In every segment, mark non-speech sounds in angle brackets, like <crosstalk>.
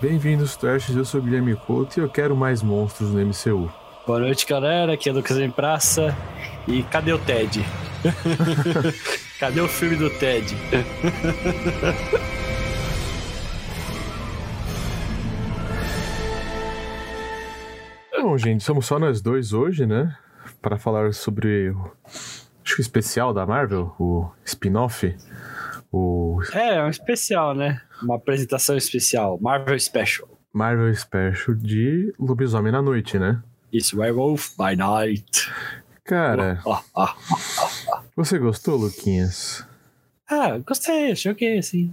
Bem-vindos, Trashers. Eu sou o Guilherme Couto e eu quero mais monstros no MCU. Boa noite, galera. Aqui é Lucas em Praça. E cadê o Ted? <laughs> cadê o filme do Ted? Bom, gente, somos só nós dois hoje, né? Para falar sobre o acho que o especial da Marvel, o spin-off. O... É, é um especial, né? Uma apresentação especial, Marvel Special. Marvel Special de Lobisomem na Noite, né? Isso, Werewolf by Night. Cara, ah, ah, ah, você gostou, Luquinhas? Ah, gostei, achei ok, assim.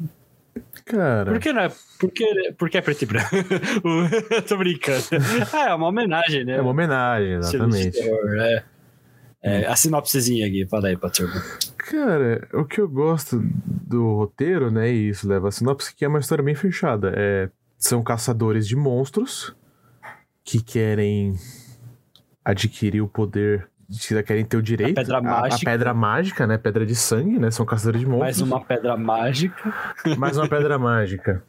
Cara. Por que não é? Porque, porque é preto e branco. <laughs> Tô brincando. <laughs> Ah, é uma homenagem, né? É uma homenagem, exatamente. Terror, é. É, a sinopsezinha aqui, fala aí, turma. Cara, o que eu gosto do roteiro, né, e isso leva a sinopse, que é uma história bem fechada. É, são caçadores de monstros que querem adquirir o poder querem ter o direito. A pedra a, mágica. A pedra mágica, né? Pedra de sangue, né? São caçadores de monstros. Mais uma pedra mágica. Mais uma pedra mágica.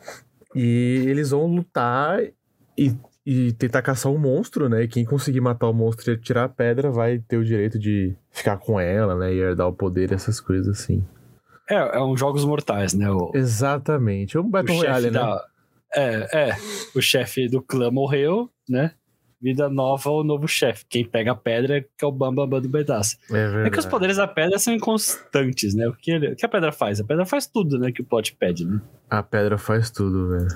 E eles vão lutar e, e tentar caçar um monstro, né? E quem conseguir matar o monstro e tirar a pedra vai ter o direito de ficar com ela, né? E herdar o poder, essas coisas assim. É, é um Jogos Mortais, né? O, Exatamente. É um Battle Royale, né? Da... É, é. O chefe do clã morreu, né? Vida nova o novo chefe. Quem pega a pedra é que é o Bambam Bam do pedaço. É, é, que os poderes da pedra são inconstantes, né? O que, ele, o que a pedra faz? A pedra faz tudo, né? Que o plot pede, né? A pedra faz tudo, velho.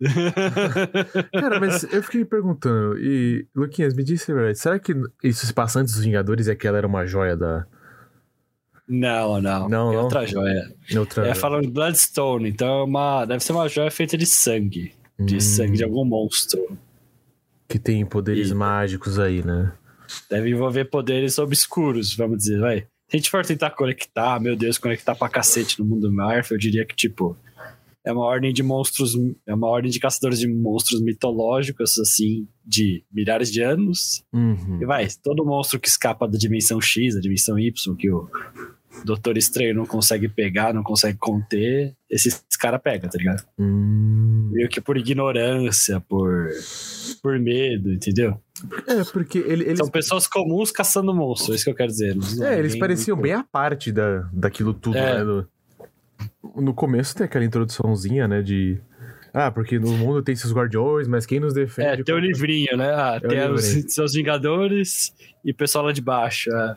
<laughs> Cara, mas eu fiquei me perguntando, e Luquinhas, me disse, velho, será que isso se passa antes dos Vingadores e aquela era uma joia da. Não, não. Não, é não. outra joia. Outra... É falando Bloodstone, então é uma, deve ser uma joia feita de sangue. De hum. sangue de algum monstro. Que tem poderes e... mágicos aí, né? Deve envolver poderes obscuros, vamos dizer, vai. Se a gente for tentar conectar, meu Deus, conectar pra cacete no mundo Marvel, eu diria que, tipo, é uma ordem de monstros, é uma ordem de caçadores de monstros mitológicos, assim, de milhares de anos. Uhum. E vai, todo monstro que escapa da dimensão X, da dimensão Y, que o Doutor Estranho não consegue pegar, não consegue conter, esses caras pegam, tá ligado? Hum. Meio que por ignorância, por, por medo, entendeu? É, porque ele, eles... São pessoas comuns caçando monstros, é isso que eu quero dizer. É, eles pareciam muito... bem a parte da, daquilo tudo, é. né? No, no começo tem aquela introduçãozinha, né, de ah, porque no mundo tem seus guardiões, mas quem nos defende? É, tem o livrinho, né? Ah, é tem os <laughs> seus Vingadores e o pessoal lá de baixo. É.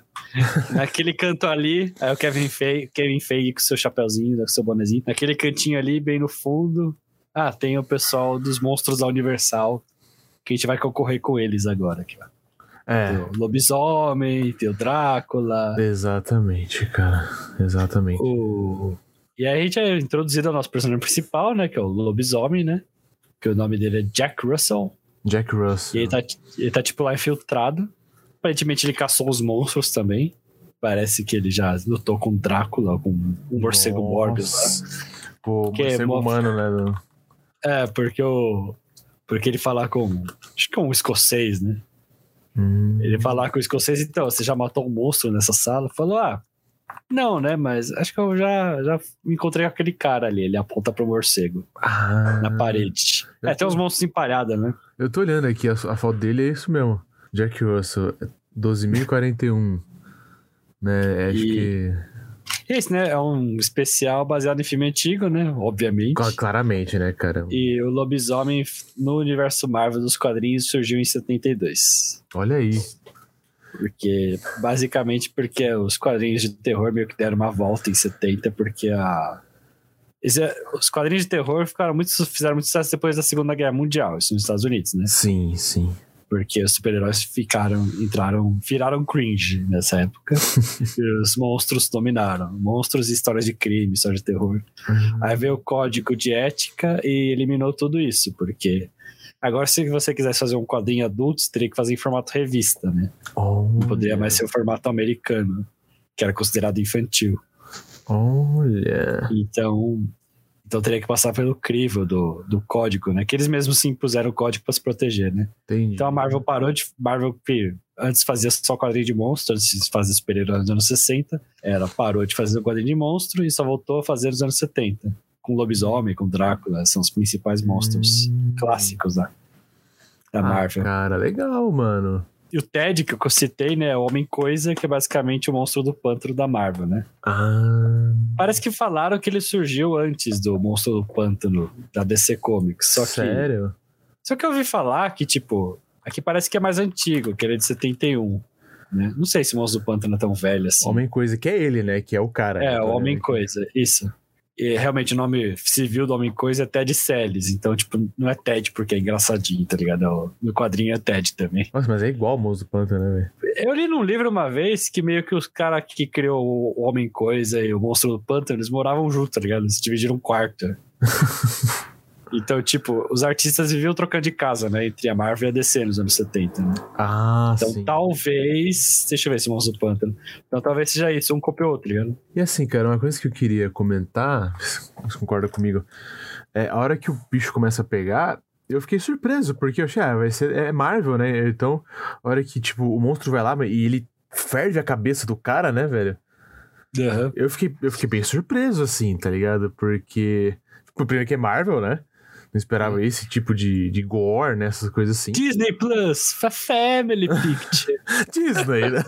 <laughs> Naquele canto ali, é o Kevin Feige, Kevin Feige com seu chapéuzinho, com seu bonezinho. Naquele cantinho ali, bem no fundo, ah, tem o pessoal dos monstros da Universal, que a gente vai concorrer com eles agora aqui, ó. É. Tem o lobisomem, tem o Drácula. Exatamente, cara. Exatamente. O e aí a gente é introduzido ao nosso personagem principal, né? Que é o lobisomem, né? Que o nome dele é Jack Russell. Jack Russell. E ele tá, ele tá tipo lá infiltrado. Aparentemente ele caçou os monstros também. Parece que ele já lutou com Drácula, com um morcego Morbius lá. Pô, que morcego é humano, né? É, porque o. Porque ele falar com. Acho que é um escocês, né? Hum. Ele falar com o escocês, então, você já matou um monstro nessa sala? Falou, ah, não, né? Mas acho que eu já, já encontrei aquele cara ali. Ele aponta pro morcego. Ah, na parede. É, tô... tem uns monstros empalhados, né? Eu tô olhando aqui, a, a foto dele é isso mesmo. Jack Russell, 12.041. né? Acho e... que. Esse, né? É um especial baseado em filme antigo, né? Obviamente. Claramente, né, cara? E o lobisomem no universo Marvel dos quadrinhos surgiu em 72. Olha aí. Porque, basicamente, porque os quadrinhos de terror meio que deram uma volta em 70, porque a. Os quadrinhos de terror ficaram muito, fizeram muito sucesso depois da Segunda Guerra Mundial, isso nos Estados Unidos, né? Sim, sim. Porque os super-heróis ficaram, entraram, viraram cringe nessa época. <laughs> e os monstros dominaram. Monstros e histórias de crime, histórias de terror. Uhum. Aí veio o código de ética e eliminou tudo isso, porque Agora, se você quisesse fazer um quadrinho adulto, você teria que fazer em formato revista, né? Oh, Não poderia mais ser o formato americano, que era considerado infantil. Olha. Então, então teria que passar pelo crivo do, do código, né? Que eles mesmos se impuseram o código para se proteger, né? Entendi. Então a Marvel parou de. Marvel que antes fazia só quadrinho de monstro, antes de fazer super-herói nos anos 60, ela parou de fazer o quadrinho de monstro e só voltou a fazer nos anos 70 com lobisomem, com Drácula, são os principais monstros Hum. clássicos da, da Ah, Marvel. cara, legal, mano. E o Ted, que eu citei, né, é o Homem-Coisa, que é basicamente o monstro do pântano da Marvel, né? Ah. Parece que falaram que ele surgiu antes do monstro do pântano da DC Comics, só que... Sério? Só que eu ouvi falar que, tipo, aqui parece que é mais antigo, que ele é de 71, né? Não sei se o monstro do pântano é tão velho assim. Homem Coisa, que é ele, né? Que é o cara. É, né? o Homem-Coisa, isso. E realmente o nome civil do Homem-Coisa é Ted Celes. Então, tipo, não é Ted porque é engraçadinho, tá ligado? No quadrinho é Ted também. Nossa, mas é igual o Monstro do Pântano, né, velho? Eu li num livro uma vez que meio que os caras que criou o Homem-Coisa e o Monstro do Pântano, eles moravam juntos, tá ligado? Eles dividiram um quarto. <laughs> então, tipo, os artistas viviam trocando de casa, né? Entre a Marvel e a DC nos anos 70, né? Ah, Então, sim. talvez. Deixa eu ver esse Monstro do Pântano. Então, talvez seja isso, um copiou outro, tá ligado? E assim, cara, uma coisa que eu queria comentar, você concorda comigo? É, a hora que o bicho começa a pegar, eu fiquei surpreso, porque eu achei, ah, vai ser. É Marvel, né? Então, a hora que, tipo, o monstro vai lá e ele ferve a cabeça do cara, né, velho? Aham. Eu fiquei, eu fiquei bem surpreso, assim, tá ligado? Porque. Tipo, primeiro que é Marvel, né? Não esperava esse tipo de, de gore, né? Essas coisas assim. Disney Plus, fa- Family Picture. <laughs> Disney, né?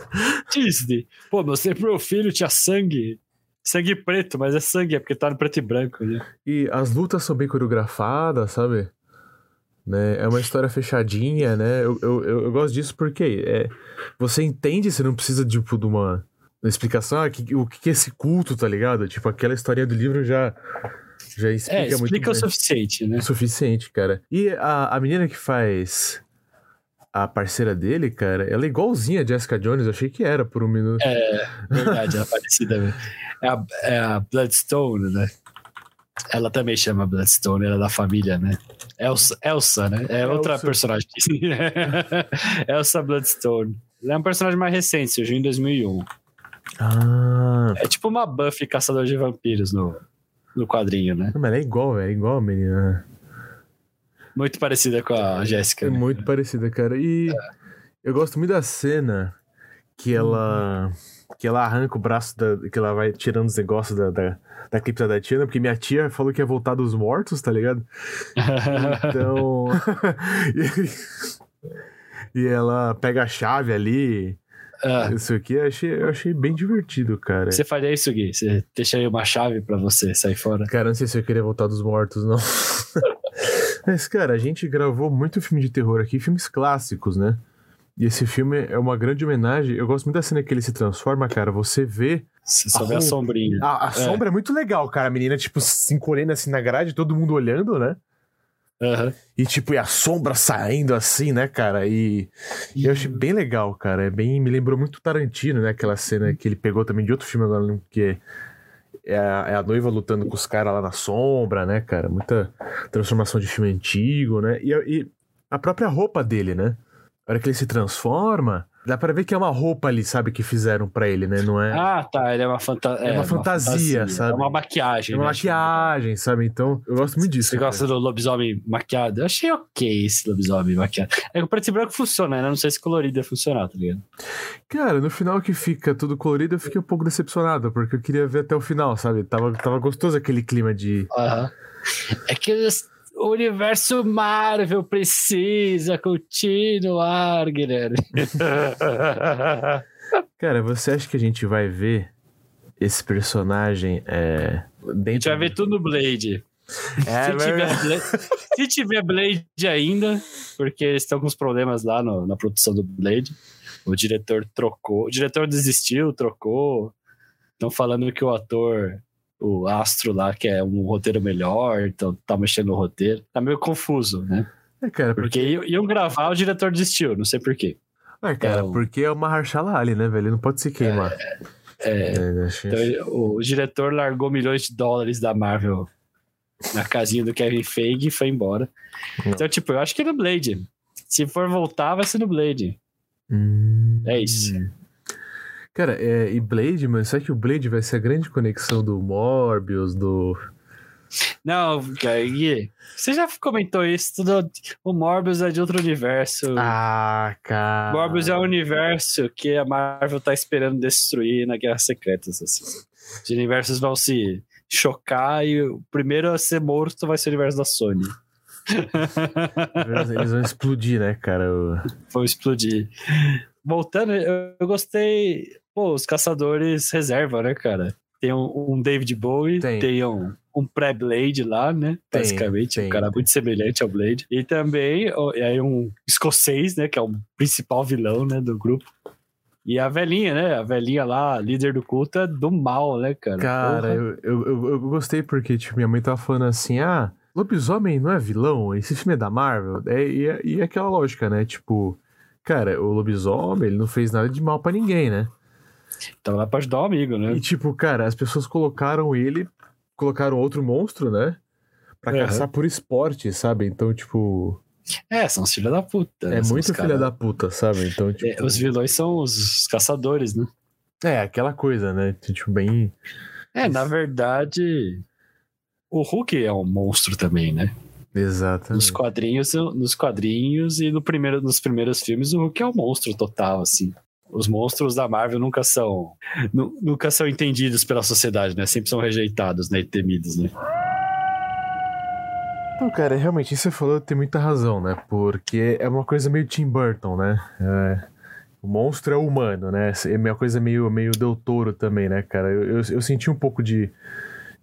Disney. Pô, mostrei pro meu filho, tinha sangue. Sangue preto, mas é sangue, é porque tá no preto e branco, né? E as lutas são bem coreografadas, sabe? Né? É uma história fechadinha, né? Eu, eu, eu, eu gosto disso porque é, você entende, você não precisa tipo, de uma, uma explicação. Ah, que, o que é esse culto, tá ligado? Tipo, aquela historinha do livro já, já explica, É, muito explica o suficiente, né? o suficiente, cara. E a, a menina que faz a parceira dele, cara, ela é igualzinha a Jessica Jones. Eu achei que era por um minuto. É, verdade, ela é parecida mesmo. É a, é a Bloodstone, né? Ela também chama Bloodstone, ela é da família, né? Elsa, Elsa né? É outra Elsa. personagem. <laughs> Elsa Bloodstone. Ela é um personagem mais recente, surgiu em 2001. Ah, É tipo uma Buffy caçador de vampiros no, no quadrinho, né? não, mas ela é igual, velho. É igual a menina. Muito parecida com a Jéssica. É né? muito parecida, cara. E eu gosto muito da cena que ela. Que ela arranca o braço da. Que ela vai tirando os negócios da, da, da cripta da Tina, porque minha tia falou que ia voltar dos mortos, tá ligado? <laughs> Então. <laughs> e, e ela pega a chave ali. Ah, Isso aqui eu achei, eu achei bem divertido, cara. você faria isso, Gui? Você deixaria uma chave pra você sair fora? Cara, não sei se eu queria voltar dos mortos, não. <laughs> Mas, cara, a gente gravou muito filme de terror aqui, filmes clássicos, né? E esse filme é uma grande homenagem. Eu gosto muito da cena que ele se transforma, cara. Você vê. Você só A vê a roupa. sombrinha. A, a sombra é muito legal, cara. A menina, tipo, se encolhendo assim na grade, todo mundo olhando, né? Aham. E, tipo, e a sombra saindo assim, né, cara? E, e eu achei bem legal, cara. É bem. Me lembrou muito Tarantino, né? Aquela cena que ele pegou também de outro filme agora, não- que é a, é a noiva lutando com os caras lá na sombra, né, cara? Muita transformação de filme antigo, né? E, e a própria roupa dele, né? A hora que ele se transforma, dá pra ver que é uma roupa ali, sabe, que fizeram pra ele, né? Não é. Ah, tá. Ele é uma, fanta É uma fantasia, sabe? É uma maquiagem. é uma né? maquiagem, sabe? Então, eu gosto muito disso. Você cara. gosta do lobisomem maquiado? Eu achei ok esse lobisomem maquiado. É que o preto e branco funciona, né? Não sei se colorido ia funcionar, tá ligado? Cara, no final que fica tudo colorido, eu fiquei um pouco decepcionado, porque eu queria ver até o final, sabe? Tava, tava gostoso aquele clima de. Aham. É que o universo Marvel precisa continuar, Guilherme. <laughs> Cara, você acha que a gente vai ver esse personagem é, A dentro gente vai ver tudo no Blade. É, se, tiver ver. Blade se tiver Blade ainda, porque eles estão com uns problemas lá no- na produção do Blade. O diretor trocou. O diretor desistiu, trocou. Estão falando que o ator, o Astro lá, que é um roteiro melhor, então tá mexendo no roteiro. Tá meio confuso, né? É, cara, Porque iam iam gravar, o diretor desistiu, não sei porquê. é, cara, é o- porque é uma Mahershala Ali, né, velho? Ele não pode se queimar. É, É, acho- Então, o, o diretor largou milhões de dólares da Marvel na casinha do Kevin Feige e foi embora. Não. Então, tipo, eu acho que é no Blade. Se for voltar, vai ser no Blade. Hum. É isso. Cara, é, e Blade, mano, será que o Blade vai ser a grande conexão do Morbius, do. Não, Gui, você já comentou isso, tudo, o Morbius é de outro universo. Ah, cara. Morbius é o universo que a Marvel tá esperando destruir na Guerra Secretas, assim. Os universos vão se chocar e o primeiro a ser morto vai ser o universo da Sony. Eles vão explodir, né, cara? Vão explodir. Voltando, eu, eu gostei. Pô, os caçadores reserva, né, cara? Tem um, um David Bowie, tem, tem um, um pré-Blade lá, né? Tem, basicamente, tem. um cara muito semelhante ao Blade. E também e aí um escocês, né? Que é o principal vilão, né, do grupo. E a velhinha, né? A velhinha lá, líder do culto, é do mal, né, cara? Cara, eu, eu, eu, gostei porque, tipo, minha mãe tava falando assim, ah, lobisomem não é vilão? Esse filme é da Marvel? É, e, é, e é aquela lógica, né? Tipo, cara, o lobisomem, ele não fez nada de mal para ninguém, né? Tava lá pra ajudar o amigo, né? E, tipo, cara, as pessoas colocaram ele, colocaram outro monstro, né? Pra uhum. caçar por esporte, sabe? Então, tipo é, são os filha da puta. Né? É muito filha cara... da puta, sabe? Então, é, tipo... É, os vilões são os caçadores, né? É, aquela coisa, né? Tipo, bem. É, na verdade, o Hulk é um monstro também, né? Exato. Nos quadrinhos, nos quadrinhos e no primeiro, nos primeiros filmes, o Hulk é um monstro total, assim. Os monstros da Marvel nunca são nunca são entendidos pela sociedade, né? Sempre são rejeitados, né? E temidos, né? Não, cara, realmente, isso você falou tem muita razão, né? Porque é uma coisa meio Tim Burton, né? É, o monstro é humano, né? É uma coisa meio, meio Del Toro também, né, cara? Eu, eu, eu, senti um pouco de,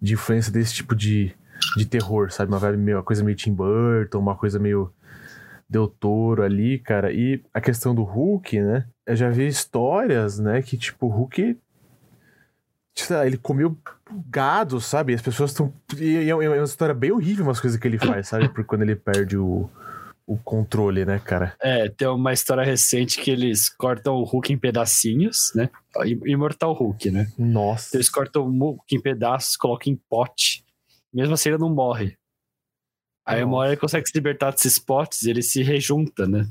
de influência desse tipo de, de terror, sabe? Uma, meio, uma coisa meio Tim Burton, uma coisa meio Del Toro ali, cara. E a questão do Hulk, né? Eu já vi histórias, né? Que, tipo, o Hulk ele comeu gado, sabe? As pessoas estão. E é uma história bem horrível, umas coisas que ele faz, sabe? Porque quando ele perde o, o controle, né, cara? É, tem uma história recente que eles cortam o Hulk em pedacinhos, né? Imortal Hulk, né? Nossa. Então eles cortam o Hulk em pedaços, colocam em pote. Mesmo assim, ele não morre. Aí Nossa. uma hora ele consegue se libertar desses potes ele se rejunta, né?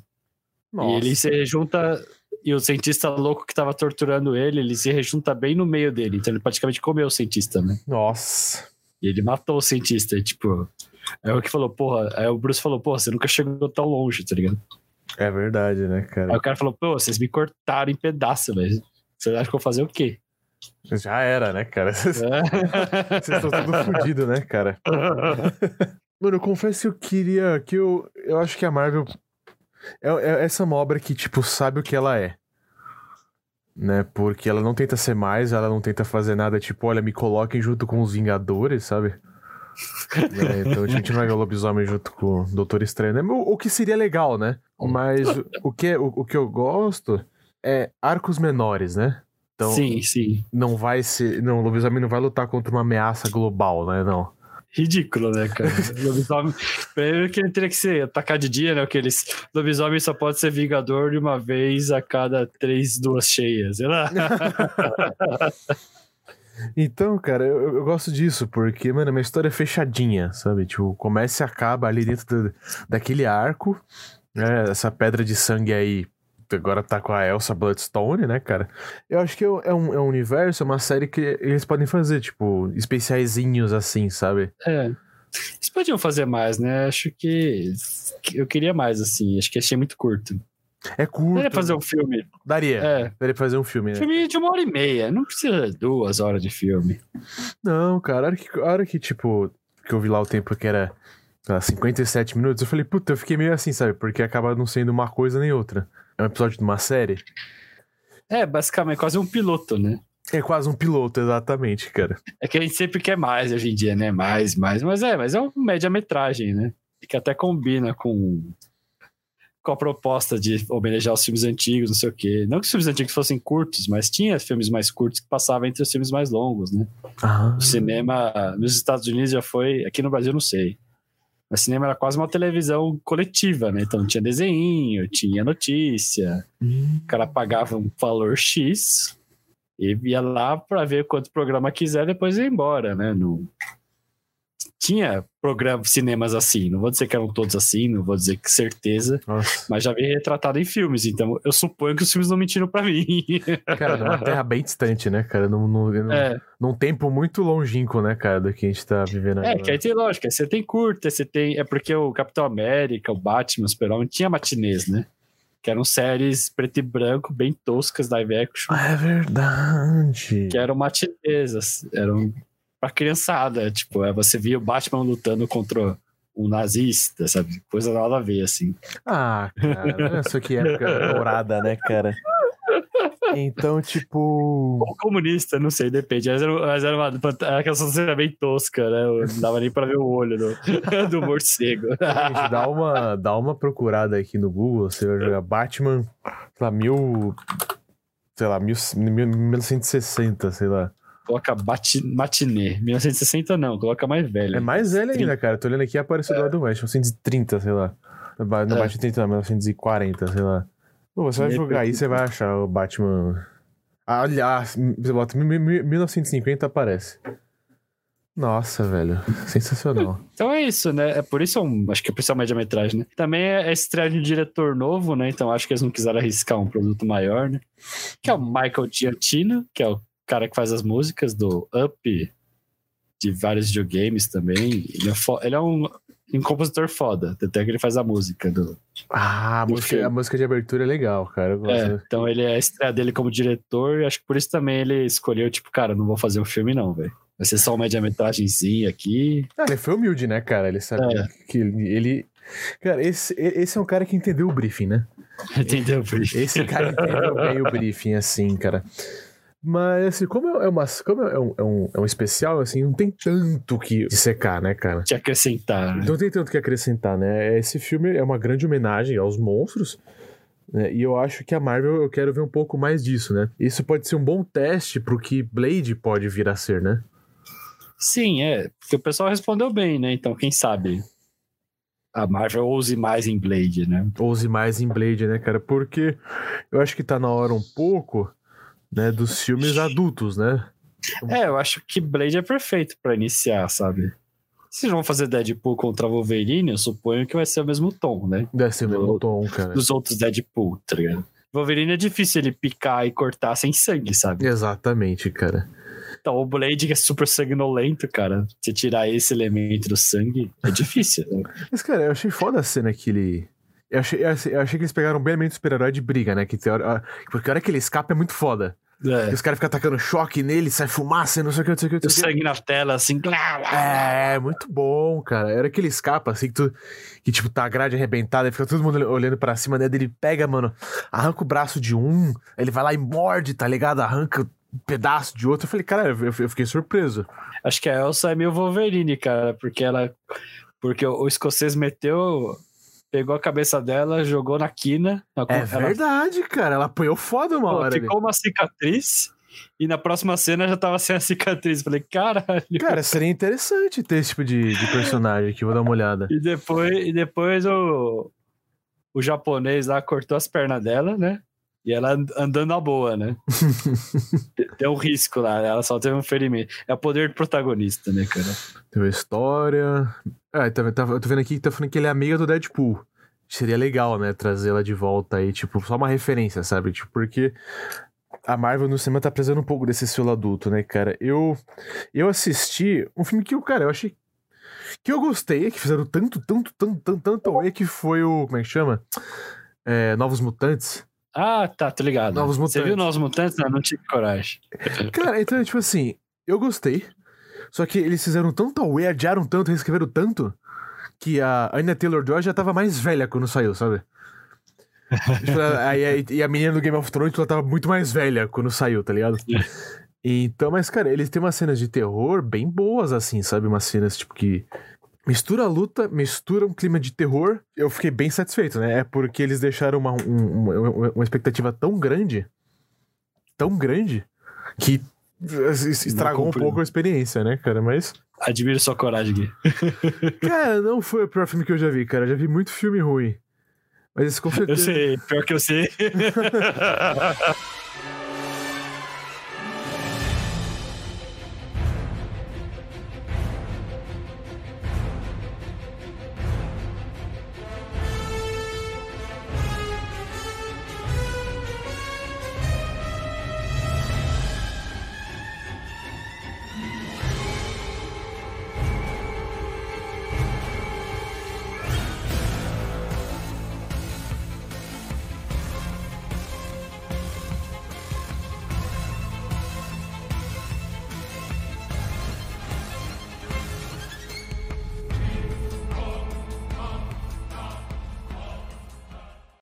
Nossa. E ele se rejunta e o cientista louco que tava torturando ele, ele se rejunta bem no meio dele. Então ele praticamente comeu o cientista, né? Nossa. E ele matou o cientista. E, tipo, é o que falou, porra. Aí o Bruce falou, porra, você nunca chegou tão longe, tá ligado? É verdade, né, cara? Aí o cara falou, pô, vocês me cortaram em pedaço, velho. Vocês acham que eu vou fazer o quê? Já era, né, cara? <laughs> Vocês é. estão tudo fodidos, né, cara? <laughs> Mano, eu confesso que eu queria. que eu, eu acho que a Marvel é, é, essa é uma obra que, tipo, sabe o que ela é. Né? Porque ela não tenta ser mais, ela não tenta fazer nada, tipo, olha, me coloquem junto com os Vingadores, sabe? <laughs> é, então a gente não vai ver o lobisomem junto com o Doutor Estranho, né? O, o que seria legal, né? Mas o, o, que, o, o que eu gosto é arcos menores, né? Então, sim, sim. Não vai ser. Não, o lobisomem não vai lutar contra uma ameaça global, né? Não ridículo, né, cara? <laughs> lobisomem. Primeiro que ele teria que ser atacar de dia, né? Porque eles. Lobisomem só pode ser vingador de uma vez a cada três, duas cheias, sei lá. <laughs> Então, cara, eu, eu, gosto disso, porque, mano, minha história é fechadinha, sabe? Tipo, começa e acaba ali dentro do, daquele arco, né? Essa pedra de sangue aí agora tá com a Elsa Bloodstone, né, cara? Eu acho que é, é um, é um universo, é uma série que eles podem fazer, tipo, especiaizinhos assim, sabe? É. Eles podiam fazer mais, né? Acho que, eu queria mais, assim. Acho que achei muito curto. É curto. Daria fazer um filme. Daria. É. Daria fazer um filme, né? Filme de uma hora e meia. Não precisa de duas horas de filme. Não, cara. A hora que, a hora que tipo, que eu vi lá o tempo que era lá, 57 minutos, eu falei, puta, eu fiquei meio assim, sabe? Porque acaba não sendo uma coisa nem outra. É um episódio de uma série? É, basicamente, quase um piloto, né? É quase um piloto, exatamente, cara. É que a gente sempre quer mais hoje em dia, né? Mais, mais. Mas é, mas é uma média-metragem, né? Que até combina com, com a proposta de homenagear os filmes antigos, não sei o quê. Não que os filmes antigos fossem curtos, mas tinha filmes mais curtos que passavam entre os filmes mais longos, né? Ah. O cinema nos Estados Unidos já foi. Aqui no Brasil, não sei. O cinema era quase uma televisão coletiva, né? Então tinha desenho, tinha notícia. Hum. O cara pagava um valor X e ia lá para ver quanto programa quiser, depois ia embora, né? No, tinha programas, cinemas assim. Não vou dizer que eram todos assim, não vou dizer que certeza, Nossa. mas já vi retratado em filmes, então eu suponho que os filmes não mentiram para mim. <laughs> Cara, numa terra bem distante, né, cara? Num, num, é. num tempo muito longínquo, né, cara, do que a gente tá vivendo é, agora. É, que aí tem lógica, você tem curta, você tem. É porque o Capitão América, o Batman, o Super-Homem tinha matinês, né? Que eram séries preto e branco, bem toscas, live action. Ah, é verdade. Que eram matinês, eram pra criançada. Tipo, é, você via o Batman lutando contra um nazista, sabe? Coisa nada a ver, assim. Ah, cara, olha só que época <laughs> dourada, né, cara? Então, tipo. Ou comunista, não sei, depende. Mas era, mas era uma. Aquela sociedade bem tosca, né? Não dava nem pra ver o olho do, <laughs> do morcego. Gente, dá uma, dá uma procurada aqui no Google. Você vai jogar Batman, sei lá, mil. Sei lá, mil, mil, 1960, sei lá. Coloca matinê. 1960 não, coloca mais velho. É mais velho ainda, cara. Tô olhando aqui, apareceu é. do Adam West, 1930, sei lá. Não, é. Batman 30, não, 1940, sei lá. Pô, você vai jogar aí, você vai achar o Batman. Aliás, você bota 1950 aparece. Nossa, velho. Sensacional. <laughs> Então é isso, né? É por isso, um, acho que é por isso a média-metragem, né? Também é estreia de um diretor novo, né? Então acho que eles não quiseram arriscar um produto maior, né? Que é o Michael Giacchino, que é o cara que faz as músicas do Up, de vários videogames também. Ele é, ele é um um compositor foda. Até que ele faz a música do. Ah, a, do música, a música de abertura é legal, cara. É, então ele é a estreia dele como diretor, e acho que por isso também ele escolheu, tipo, cara, não vou fazer um filme, não, velho. Vai ser só uma média-metragemzinha aqui. Ah, ele foi humilde, né, cara? Ele sabe é. que ele, ele. Cara, esse, esse é um cara que entendeu o briefing, né? <laughs> entendeu o briefing. Esse cara entendeu bem o briefing, assim, cara. Mas, assim, como é, uma, como é, um, é, um, é um especial, assim, não tem tanto que secar, né, cara? Que acrescentar, né? Não tem tanto que acrescentar, né? Esse filme é uma grande homenagem aos monstros, né? E eu acho que a Marvel, eu quero ver um pouco mais disso, né? Isso pode ser um bom teste pro que Blade pode vir a ser, né? Sim, é. Porque o pessoal respondeu bem, né? Então, quem sabe a Marvel ouse mais em Blade, né? Ouse mais em Blade, né, cara? Porque eu acho que tá na hora um pouco né, dos filmes adultos, né? É, eu acho que Blade é perfeito para iniciar, sabe? Se vão fazer Deadpool contra Wolverine, eu suponho que vai ser o mesmo tom, né? Deve ser o mesmo tom, cara. Dos outros Deadpool, tá ligado? Wolverine é difícil ele picar e cortar sem sangue, sabe? Exatamente, cara. Então, o Blade que é super sanguinolento, cara. Se tirar esse elemento do sangue, é difícil. Né? <laughs> Mas, cara, eu achei foda a cena que ele eu achei, eu achei, eu achei que eles pegaram bem elemento super-herói de briga, né? Que tem hora, porque a hora que ele escapa é muito foda. É. os caras ficam atacando choque nele, sai fumaça, não sei o que, não sei o que. O sangue na tela, assim. É, muito bom, cara. Era que ele escapa, assim, que, tu, que tipo, tá a grade arrebentada, e fica todo mundo olhando pra cima, né? Ele pega, mano, arranca o braço de um, ele vai lá e morde, tá ligado? Arranca um pedaço de outro. Eu falei, cara, eu, eu fiquei surpreso. Acho que a Elsa é meio Wolverine, cara, porque ela. Porque o, o escocês meteu pegou a cabeça dela, jogou na quina. Na, é ela, verdade, cara. Ela apanhou foda uma pô, hora. Ficou ali. uma cicatriz. E na próxima cena já tava sem a cicatriz. Falei, caralho. Cara, seria interessante ter esse tipo de, de personagem aqui. Vou dar uma olhada. E depois, e depois o, o japonês lá cortou as pernas dela, né? E ela andando na boa, né? Deu um risco lá, ela só teve um ferimento. É o poder do protagonista, né, cara? Teve a história. Ah, tá, tá, eu tô vendo aqui que tá falando que ele é amiga do Deadpool. Seria legal, né? Trazê-la de volta aí, tipo, só uma referência, sabe? Tipo, porque a Marvel no cinema tá precisando um pouco desse estilo adulto, né, cara? Eu eu assisti um filme que, cara, eu achei que eu gostei, que fizeram tanto, tanto, tanto, tanto, tanto é que foi o. Como é que chama? É, Novos Mutantes. Ah, tá, tô ligado. Novos Mutantes. Você viu Novos Mutantes? Não, não tive coragem. <laughs> Cara, então, tipo assim, eu gostei. Só que eles fizeram tanto away, adiaram tanto, reescreveram tanto, que a Anya Taylor-Joy já tava mais velha quando saiu, sabe? <laughs> tipo, e a menina do Game of Thrones ela tava muito mais velha quando saiu, tá ligado? Então, mas, cara, eles têm umas cenas de terror bem boas, assim, sabe? Umas cenas, tipo, que mistura a luta, mistura um clima de terror. Eu fiquei bem satisfeito, né? É porque eles deixaram uma, um, uma, uma expectativa tão grande, tão grande, que estragou um pouco a experiência, né, cara? Mas. Admiro sua coragem, Gui. <laughs> cara, não foi o pior filme que eu já vi, cara. Eu já vi muito filme ruim. Mas com certeza. Eu sei, pior que eu sei. <laughs>